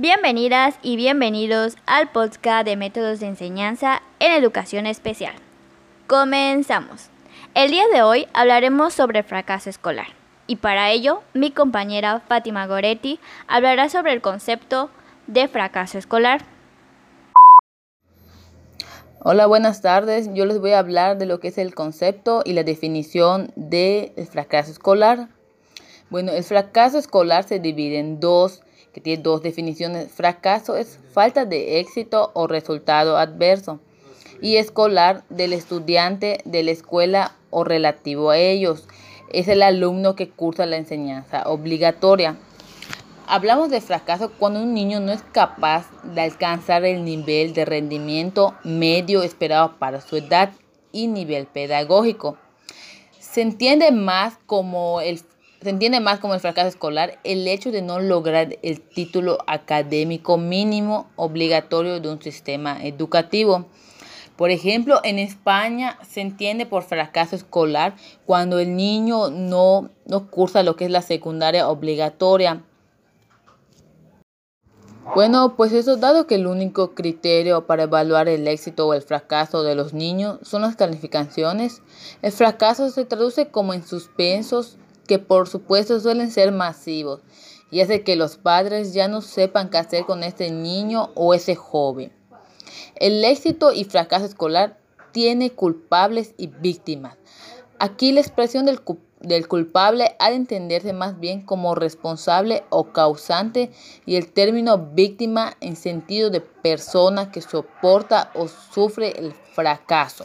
Bienvenidas y bienvenidos al podcast de métodos de enseñanza en educación especial. Comenzamos. El día de hoy hablaremos sobre fracaso escolar y para ello mi compañera Fátima Goretti hablará sobre el concepto de fracaso escolar. Hola, buenas tardes. Yo les voy a hablar de lo que es el concepto y la definición del fracaso escolar. Bueno, el fracaso escolar se divide en dos que tiene dos definiciones. Fracaso es falta de éxito o resultado adverso. Y escolar del estudiante de la escuela o relativo a ellos. Es el alumno que cursa la enseñanza obligatoria. Hablamos de fracaso cuando un niño no es capaz de alcanzar el nivel de rendimiento medio esperado para su edad y nivel pedagógico. Se entiende más como el se entiende más como el fracaso escolar el hecho de no lograr el título académico mínimo obligatorio de un sistema educativo. Por ejemplo, en España se entiende por fracaso escolar cuando el niño no, no cursa lo que es la secundaria obligatoria. Bueno, pues eso dado que el único criterio para evaluar el éxito o el fracaso de los niños son las calificaciones, el fracaso se traduce como en suspensos, que por supuesto suelen ser masivos y hace que los padres ya no sepan qué hacer con este niño o ese joven. El éxito y fracaso escolar tiene culpables y víctimas. Aquí la expresión del, del, culpable ha de entenderse más bien como responsable o causante y el término víctima en sentido de persona que soporta o sufre el fracaso.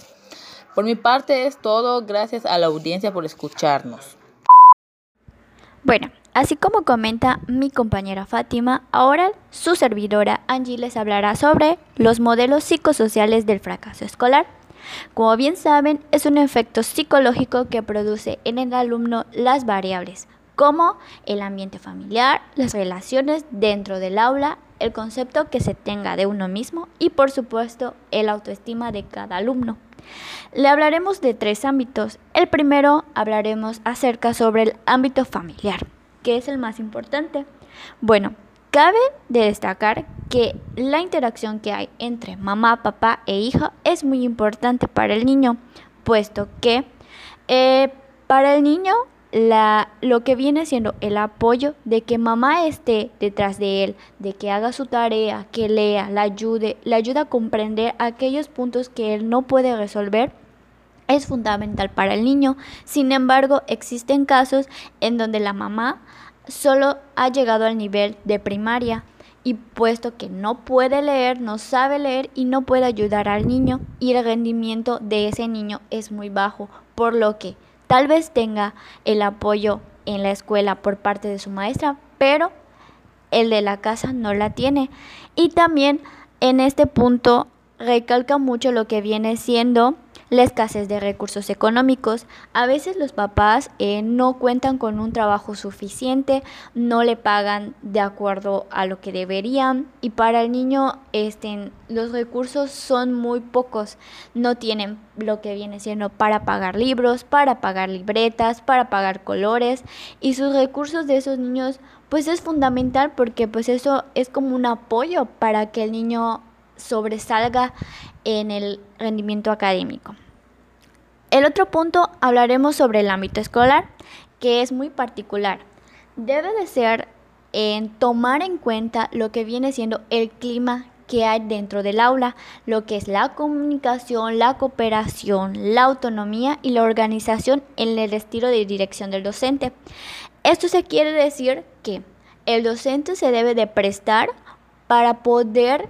Por mi parte es todo, gracias a la audiencia por escucharnos. Bueno, así como comenta mi compañera Fátima, ahora su servidora Angie les hablará sobre los modelos psicosociales del fracaso escolar. Como bien saben, es un efecto psicológico que produce en el alumno las variables como el ambiente familiar, las relaciones dentro del aula, el concepto que se tenga de uno mismo y por supuesto el autoestima de cada alumno. Le hablaremos de tres ámbitos. El primero hablaremos acerca sobre el ámbito familiar, que es el más importante. Bueno, cabe de destacar que la interacción que hay entre mamá, papá e hija es muy importante para el niño, puesto que eh, para el niño lo que viene siendo el apoyo de que mamá esté detrás de él, de que haga su tarea, que lea, la ayude, le ayuda a comprender aquellos puntos que él no puede resolver, es fundamental para el niño. Sin embargo, existen casos en donde la mamá solo ha llegado al nivel de primaria y puesto que no puede leer, no sabe leer y no puede ayudar al niño y el rendimiento de ese niño es muy bajo, por lo que Tal vez tenga el apoyo en la escuela por parte de su maestra, pero el de la casa no la tiene. Y también en este punto recalca mucho lo que viene siendo la escasez de recursos económicos. A veces los papás eh, no cuentan con un trabajo suficiente, no le pagan de acuerdo a lo que deberían y para el niño este, los recursos son muy pocos. No tienen lo que viene siendo para pagar libros, para pagar libretas, para pagar colores y sus recursos de esos niños pues es fundamental porque pues eso es como un apoyo para que el niño sobresalga en el rendimiento académico. El otro punto hablaremos sobre el ámbito escolar, que es muy particular. Debe de ser en tomar en cuenta lo que viene siendo el clima que hay dentro del aula, lo que es la comunicación, la cooperación, la autonomía y la organización en el estilo de dirección del docente. Esto se quiere decir que el docente se debe de prestar para poder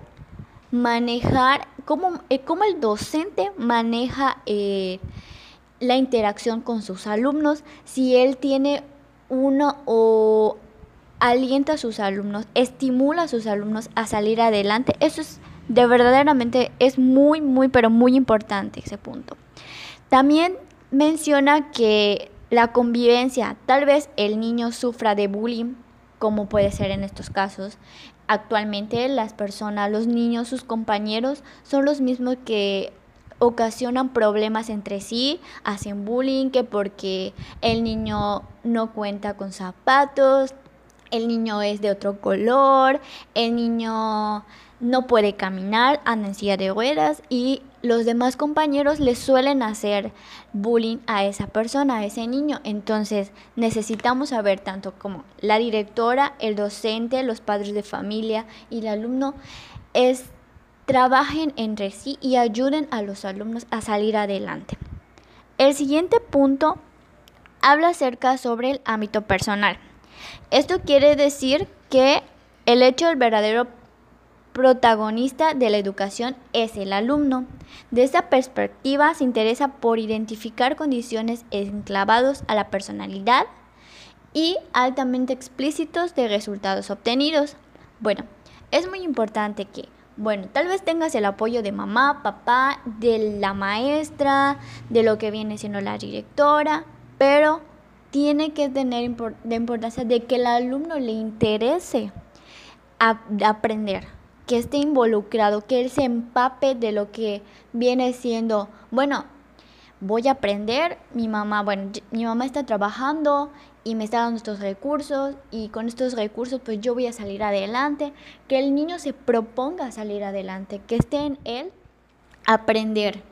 manejar cómo, eh, cómo el docente maneja eh, la interacción con sus alumnos, si él tiene uno o alienta a sus alumnos, estimula a sus alumnos a salir adelante. Eso es de verdaderamente es muy, muy, pero muy importante ese punto. También menciona que la convivencia, tal vez el niño sufra de bullying, como puede ser en estos casos. Actualmente las personas, los niños, sus compañeros son los mismos que ocasionan problemas entre sí, hacen bullying, que porque el niño no cuenta con zapatos, el niño es de otro color, el niño no puede caminar, anda en de ruedas y los demás compañeros le suelen hacer bullying a esa persona, a ese niño. Entonces necesitamos saber tanto como la directora, el docente, los padres de familia y el alumno es trabajen entre sí y ayuden a los alumnos a salir adelante. El siguiente punto habla acerca sobre el ámbito personal. Esto quiere decir que el hecho del verdadero protagonista de la educación es el alumno. De esta perspectiva se interesa por identificar condiciones enclavados a la personalidad y altamente explícitos de resultados obtenidos. Bueno, es muy importante que, bueno, tal vez tengas el apoyo de mamá, papá, de la maestra, de lo que viene siendo la directora, pero tiene que tener de importancia de que el alumno le interese aprender, que esté involucrado, que él se empape de lo que viene siendo, bueno, voy a aprender, mi mamá, bueno, mi mamá está trabajando y me está dando estos recursos y con estos recursos pues yo voy a salir adelante, que el niño se proponga salir adelante, que esté en él aprender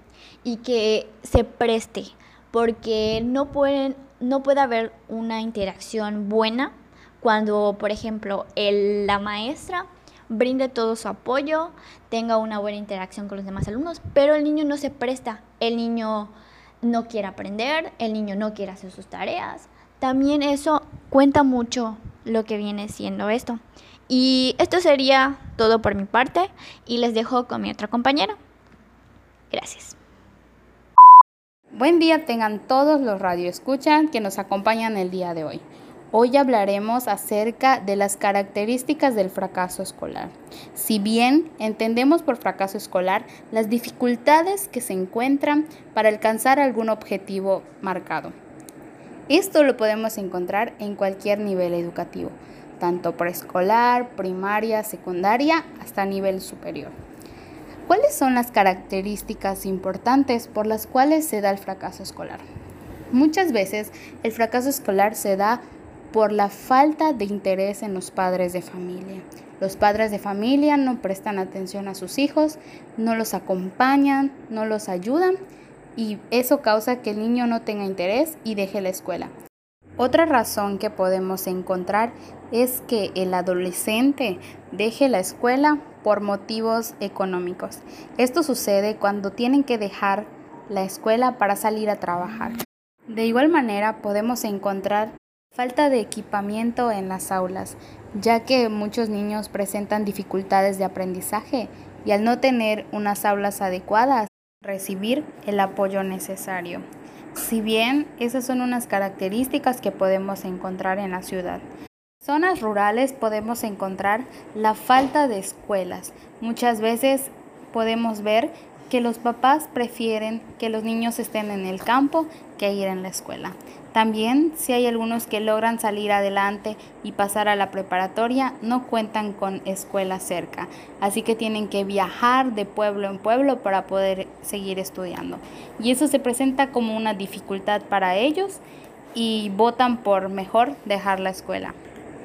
y que se preste, porque no pueden no puede haber una interacción buena cuando, por ejemplo, el, la maestra brinde todo su apoyo, tenga una buena interacción con los demás alumnos, pero el niño no se presta, el niño no quiere aprender, el niño no quiere hacer sus tareas. También eso cuenta mucho lo que viene siendo esto. Y esto sería todo por mi parte y les dejo con mi otra compañera. Gracias. Buen día tengan todos los radioescuchan que nos acompañan el día de hoy. Hoy hablaremos acerca de las características del fracaso escolar. Si bien entendemos por fracaso escolar las dificultades que se encuentran para alcanzar algún objetivo marcado. Esto lo podemos encontrar en cualquier nivel educativo, tanto preescolar, primaria, secundaria, hasta nivel superior. ¿Cuáles son las características importantes por las cuales se da el fracaso escolar? Muchas veces el fracaso escolar se da por la falta de interés en los padres de familia. Los padres de familia no prestan atención a sus hijos, no los acompañan, no los ayudan y eso causa que el niño no tenga interés y deje la escuela. Otra razón que podemos encontrar es que el adolescente deje la escuela por motivos económicos. Esto sucede cuando tienen que dejar la escuela para salir a trabajar. De igual manera podemos encontrar falta de equipamiento en las aulas, ya que muchos niños presentan dificultades de aprendizaje y al no tener unas aulas adecuadas, recibir el apoyo necesario. Si bien esas son unas características que podemos encontrar en la ciudad. Zonas rurales podemos encontrar la falta de escuelas. Muchas veces podemos ver que los papás prefieren que los niños estén en el campo que ir en la escuela. También si hay algunos que logran salir adelante y pasar a la preparatoria, no cuentan con escuela cerca, así que tienen que viajar de pueblo en pueblo para poder seguir estudiando. Y eso se presenta como una dificultad para ellos y votan por mejor dejar la escuela.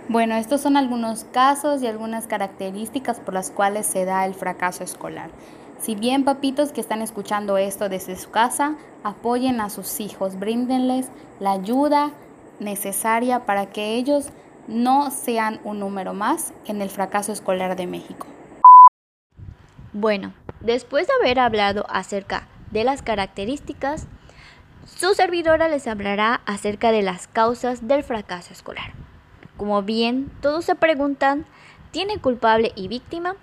Bueno, estos son algunos casos y algunas características por las cuales se da el fracaso escolar. Si bien papitos que están escuchando esto desde su casa, apoyen a sus hijos, bríndenles la ayuda necesaria para que ellos no sean un número más en el fracaso escolar de México. Bueno, después de haber hablado acerca de las características, su servidora les hablará acerca de las causas del fracaso escolar. Como bien todos se preguntan, ¿tiene culpable y víctima?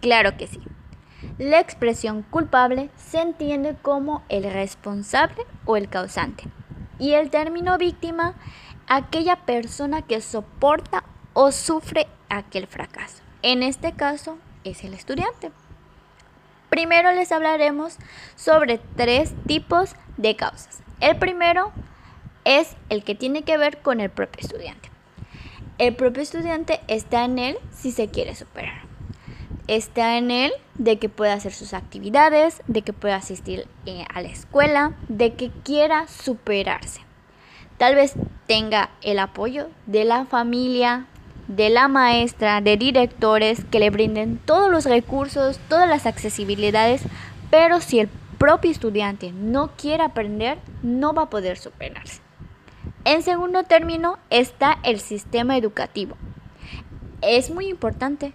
Claro que sí. La expresión culpable se entiende como el responsable o el causante. Y el término víctima, aquella persona que soporta o sufre aquel fracaso. En este caso es el estudiante. Primero les hablaremos sobre tres tipos de causas. El primero es el que tiene que ver con el propio estudiante. El propio estudiante está en él si se quiere superar. Está en él de que pueda hacer sus actividades, de que pueda asistir eh, a la escuela, de que quiera superarse. Tal vez tenga el apoyo de la familia, de la maestra, de directores que le brinden todos los recursos, todas las accesibilidades, pero si el propio estudiante no quiere aprender, no va a poder superarse. En segundo término está el sistema educativo. Es muy importante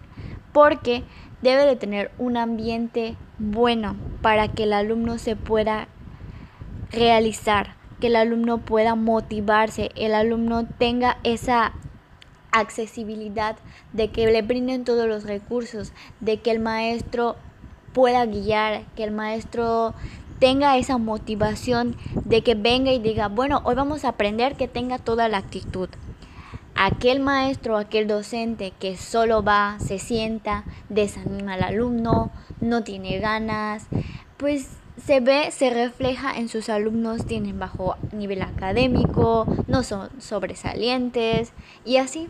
porque debe de tener un ambiente bueno para que el alumno se pueda realizar, que el alumno pueda motivarse, el alumno tenga esa accesibilidad de que le brinden todos los recursos, de que el maestro pueda guiar, que el maestro tenga esa motivación de que venga y diga, bueno, hoy vamos a aprender que tenga toda la actitud. Aquel maestro, aquel docente que solo va, se sienta, desanima al alumno, no tiene ganas, pues se ve, se refleja en sus alumnos, tienen bajo nivel académico, no son sobresalientes y así.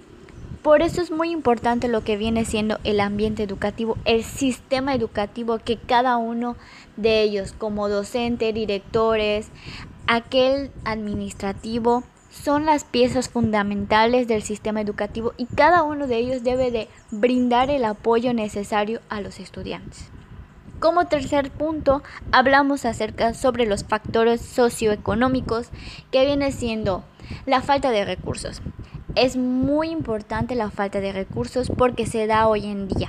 Por eso es muy importante lo que viene siendo el ambiente educativo, el sistema educativo que cada uno de ellos, como docente, directores, aquel administrativo, son las piezas fundamentales del sistema educativo y cada uno de ellos debe de brindar el apoyo necesario a los estudiantes. Como tercer punto, hablamos acerca sobre los factores socioeconómicos que viene siendo la falta de recursos. Es muy importante la falta de recursos porque se da hoy en día.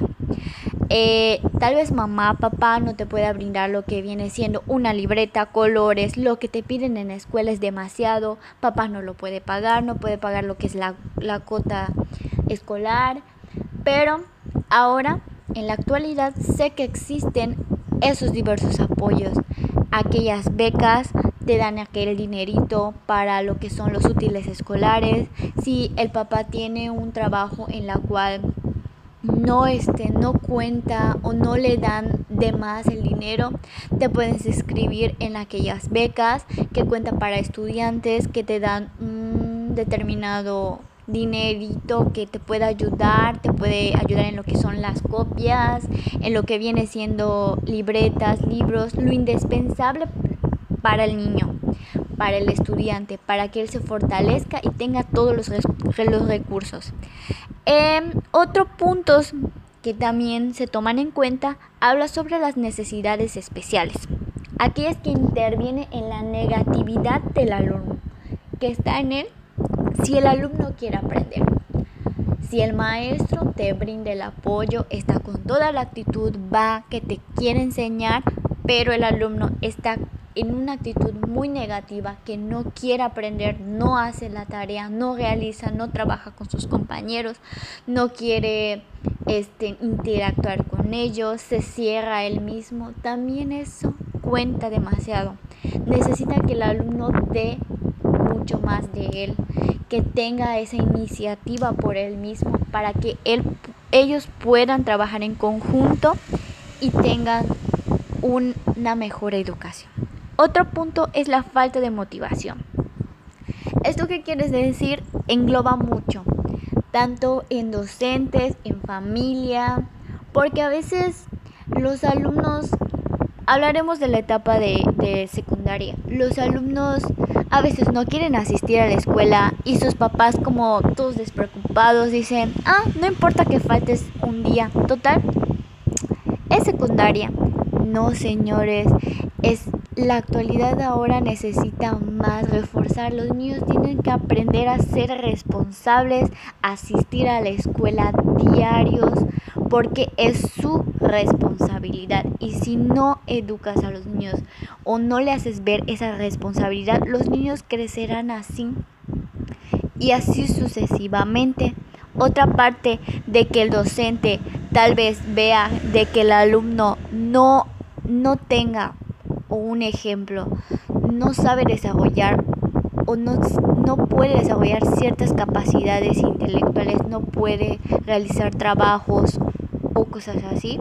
Eh, tal vez mamá, papá no te pueda brindar lo que viene siendo una libreta, colores, lo que te piden en la escuela es demasiado, papá no lo puede pagar, no puede pagar lo que es la, la cota escolar, pero ahora en la actualidad sé que existen esos diversos apoyos, aquellas becas te dan aquel dinerito para lo que son los útiles escolares. Si el papá tiene un trabajo en la cual no este no cuenta o no le dan de más el dinero, te puedes inscribir en aquellas becas que cuentan para estudiantes que te dan un determinado dinerito que te pueda ayudar, te puede ayudar en lo que son las copias, en lo que viene siendo libretas, libros, lo indispensable para el niño, para el estudiante, para que él se fortalezca y tenga todos los, los recursos. Eh, otro punto que también se toman en cuenta habla sobre las necesidades especiales. Aquellas que interviene en la negatividad del alumno, que está en él si el alumno quiere aprender. Si el maestro te brinda el apoyo, está con toda la actitud, va, que te quiere enseñar, pero el alumno está en una actitud muy negativa, que no quiere aprender, no hace la tarea, no realiza, no trabaja con sus compañeros, no quiere este, interactuar con ellos, se cierra él mismo, también eso cuenta demasiado. Necesita que el alumno dé mucho más de él, que tenga esa iniciativa por él mismo para que él, ellos puedan trabajar en conjunto y tengan una mejor educación. Otro punto es la falta de motivación. ¿Esto qué quieres decir? Engloba mucho, tanto en docentes, en familia, porque a veces los alumnos, hablaremos de la etapa de, de, secundaria, los alumnos a veces no quieren asistir a la escuela y sus papás como todos despreocupados dicen, ah, no importa que faltes un día, total, es secundaria. No, señores, es la actualidad ahora necesita más reforzar. Los niños tienen que aprender a ser responsables, asistir a la escuela diarios, porque es su responsabilidad. Y si no educas a los niños o no le haces ver esa responsabilidad, los niños crecerán así y así sucesivamente. Otra parte de que el docente tal vez vea de que el alumno no, no tenga un ejemplo, no sabe desarrollar o no, no puede desarrollar ciertas capacidades intelectuales, no puede realizar trabajos o cosas así,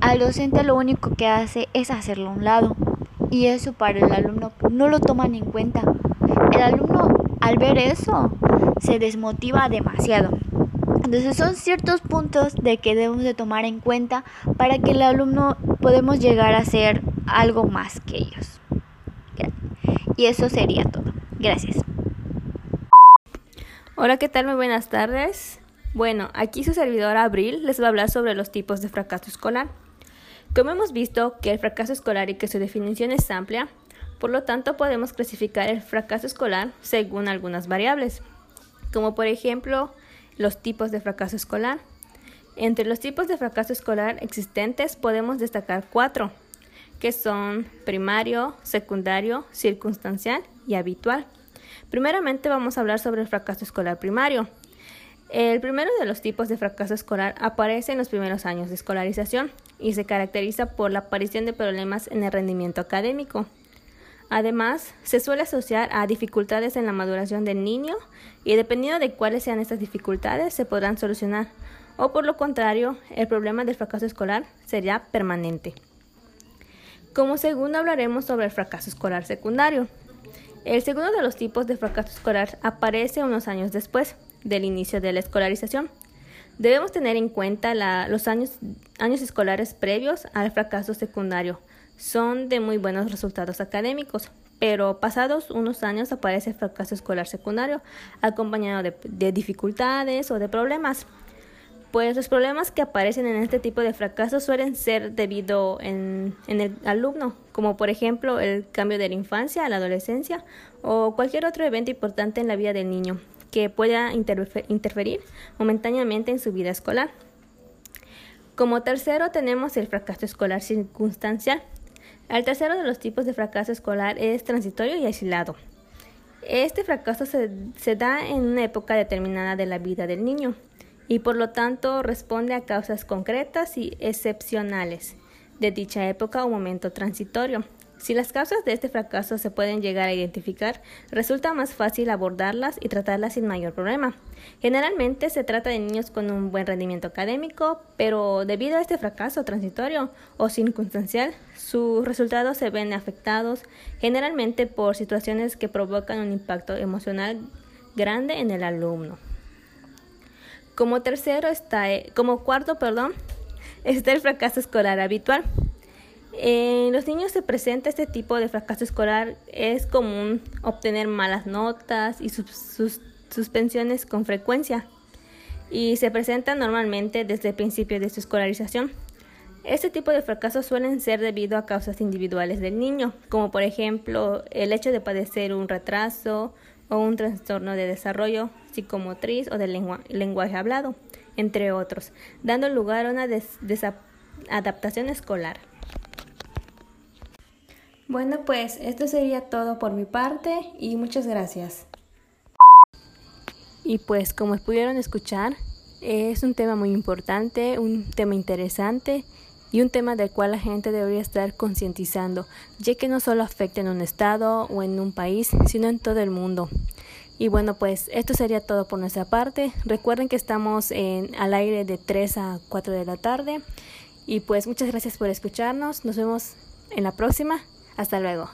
al docente lo único que hace es hacerlo a un lado y eso para el alumno no lo toman en cuenta. El alumno al ver eso se desmotiva demasiado. Entonces son ciertos puntos de que debemos de tomar en cuenta para que el alumno podemos llegar a ser algo más que ellos. Y eso sería todo. Gracias. Hola, ¿qué tal? Muy buenas tardes. Bueno, aquí su servidora Abril les va a hablar sobre los tipos de fracaso escolar. Como hemos visto que el fracaso escolar y que su definición es amplia, por lo tanto podemos clasificar el fracaso escolar según algunas variables, como por ejemplo los tipos de fracaso escolar. Entre los tipos de fracaso escolar existentes podemos destacar cuatro, que son primario, secundario, circunstancial y habitual. Primeramente vamos a hablar sobre el fracaso escolar primario. El primero de los tipos de fracaso escolar aparece en los primeros años de escolarización y se caracteriza por la aparición de problemas en el rendimiento académico. Además, se suele asociar a dificultades en la maduración del niño y dependiendo de cuáles sean estas dificultades se podrán solucionar o por lo contrario, el problema del fracaso escolar sería permanente. Como segundo hablaremos sobre el fracaso escolar secundario. El segundo de los tipos de fracaso escolar aparece unos años después del inicio de la escolarización. Debemos tener en cuenta los años, años escolares previos al fracaso secundario. Son de muy buenos resultados académicos, pero pasados unos años aparece el fracaso escolar secundario, acompañado de dificultades o de problemas. Pues los problemas que aparecen en este tipo de fracasos suelen ser debido en, el alumno, como por ejemplo el cambio de la infancia a la adolescencia o cualquier otro evento importante en la vida del niño que pueda interferir momentáneamente en su vida escolar. Como tercero tenemos el fracaso escolar circunstancial. El tercero de los tipos de fracaso escolar es transitorio y aislado. Este fracaso se da en una época determinada de la vida del niño y por lo tanto responde a causas concretas y excepcionales de dicha época o momento transitorio. Si las causas de este fracaso se pueden llegar a identificar, resulta más fácil abordarlas y tratarlas sin mayor problema. Generalmente se trata de niños con un buen rendimiento académico, pero debido a este fracaso transitorio o circunstancial, sus resultados se ven afectados generalmente por situaciones que provocan un impacto emocional grande en el alumno. Como tercero está, eh, como cuarto, perdón, está el fracaso escolar habitual. En los niños se presenta este tipo de fracaso escolar. Es común obtener malas notas y sus, suspensiones con frecuencia y se presenta normalmente desde el principio de su escolarización. Este tipo de fracasos suelen ser debido a causas individuales del niño, como por ejemplo el hecho de padecer un retraso o un trastorno de desarrollo psicomotriz o del lenguaje hablado, entre otros, dando lugar a una desadaptación escolar. Bueno, pues esto sería todo por mi parte y muchas gracias. Y pues como pudieron escuchar, es un tema muy importante, un tema interesante y un tema del cual la gente debería estar concientizando, ya que no solo afecta en un estado o en un país, sino en todo el mundo. Y bueno, pues esto sería todo por nuestra parte. Recuerden que estamos en, al aire de 3 a 4 de la tarde. Y pues muchas gracias por escucharnos. Nos vemos en la próxima. Hasta luego.